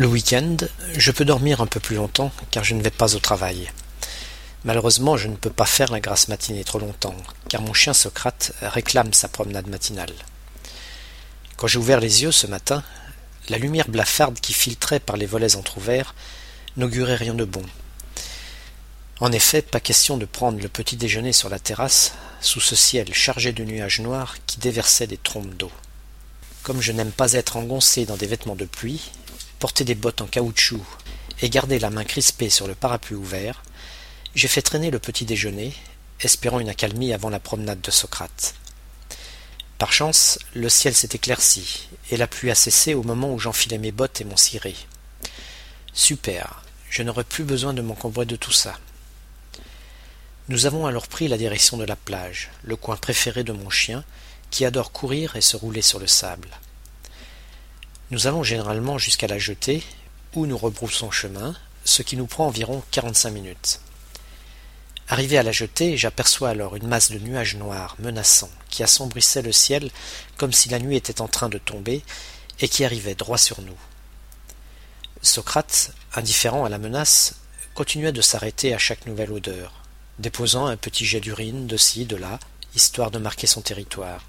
Le week-end, je peux dormir un peu plus longtemps car je ne vais pas au travail. Malheureusement, je ne peux pas faire la grasse matinée trop longtemps, car mon chien Socrate réclame sa promenade matinale. Quand j'ai ouvert les yeux ce matin, la lumière blafarde qui filtrait par les volets entr'ouverts n'augurait rien de bon. En effet, pas question de prendre le petit déjeuner sur la terrasse, sous ce ciel chargé de nuages noirs qui déversaient des trompes d'eau. Comme je n'aime pas être engoncé dans des vêtements de pluie, porter des bottes en caoutchouc et garder la main crispée sur le parapluie ouvert, j'ai fait traîner le petit déjeuner, espérant une accalmie avant la promenade de Socrate. Par chance, le ciel s'est éclairci, et la pluie a cessé au moment où j'enfilais mes bottes et mon ciré. Super, je n'aurai plus besoin de m'encombrer de tout ça. Nous avons alors pris la direction de la plage, le coin préféré de mon chien, qui adore courir et se rouler sur le sable. Nous allons généralement jusqu'à la jetée, où nous rebroussons chemin, ce qui nous prend environ quarante-cinq minutes. Arrivé à la jetée, j'aperçois alors une masse de nuages noirs menaçants qui assombrissaient le ciel comme si la nuit était en train de tomber et qui arrivaient droit sur nous. Socrate, indifférent à la menace, continuait de s'arrêter à chaque nouvelle odeur, déposant un petit jet d'urine de ci, de là, histoire de marquer son territoire.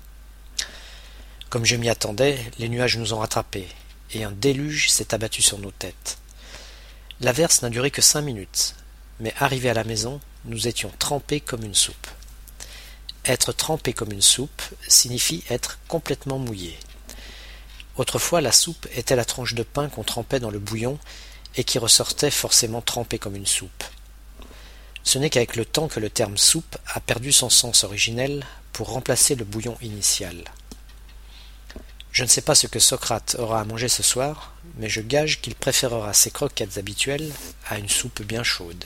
Comme je m'y attendais, les nuages nous ont rattrapés, et un déluge s'est abattu sur nos têtes. L'averse n'a duré que cinq minutes, mais arrivé à la maison, nous étions trempés comme une soupe. Être trempé comme une soupe signifie être complètement mouillé. Autrefois, la soupe était la tranche de pain qu'on trempait dans le bouillon et qui ressortait forcément trempée comme une soupe. Ce n'est qu'avec le temps que le terme soupe a perdu son sens originel pour remplacer le bouillon initial. Je ne sais pas ce que Socrate aura à manger ce soir, mais je gage qu'il préférera ses croquettes habituelles à une soupe bien chaude.